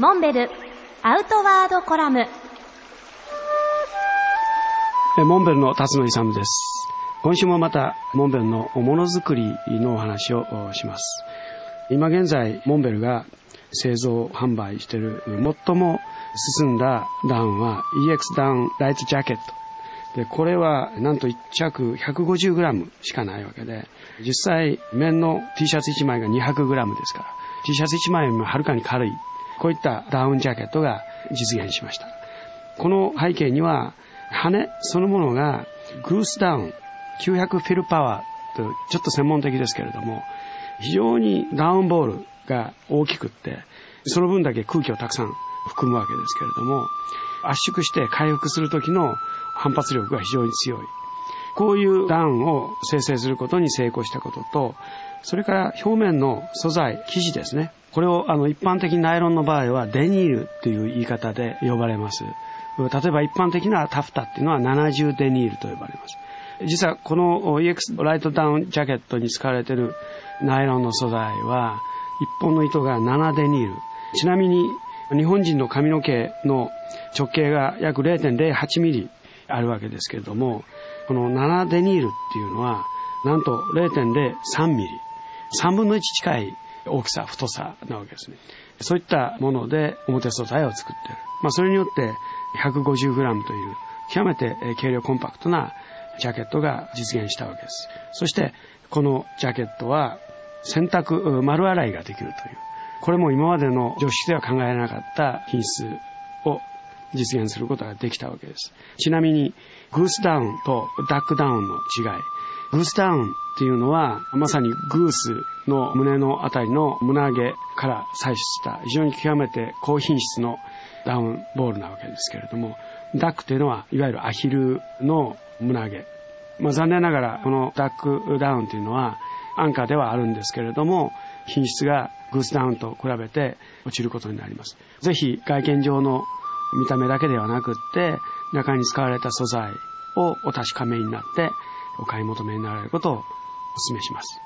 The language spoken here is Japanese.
モンベルアウトワードコラム。モンベルの辰野勇です。今週もまたモンベルのものづくりのお話をします。今現在モンベルが製造販売している最も進んだダウンは EX ダウンライトジャケット。でこれはなんと1着 150g しかないわけで実際綿の T シャツ1枚が 200g ですから T シャツ1枚よりもはるかに軽い。こういったダウンジャケットが実現しました。この背景には羽そのものがグースダウン900フィルパワーとちょっと専門的ですけれども非常にダウンボールが大きくってその分だけ空気をたくさん含むわけですけれども圧縮して回復する時の反発力が非常に強い。こういうダウンを生成することに成功したこととそれから表面の素材生地ですね。これをあの一般的にナイロンの場合はデニールっていう言い方で呼ばれます。例えば一般的なタフタっていうのは70デニールと呼ばれます。実はこの EX ライトダウンジャケットに使われているナイロンの素材は一本の糸が7デニール。ちなみに日本人の髪の毛の直径が約0.08ミリあるわけですけれどもこの7デニールっていうのはなんと0.03ミリ。3分の1近い大きさ太さなわけですね。そういったもので表素材を作っている、まあ、それによって 150g という極めて軽量コンパクトなジャケットが実現したわけです。そしてこのジャケットは洗濯丸洗いができるという。これも今までの常識では考えられなかった品質を実現することができたわけです。ちなみに、グースダウンとダックダウンの違い。グースダウンっていうのは、まさにグースの胸のあたりの胸毛から採取した非常に極めて高品質のダウンボールなわけですけれども、ダックっていうのは、いわゆるアヒルの胸毛。まあ、残念ながら、このダックダウンっていうのは、安価ではあるんですけれども、品質がグースダウンと比べて落ちることになります。ぜひ外見上の見た目だけではなくって中に使われた素材をお確かめになってお買い求めになられることをお勧めします。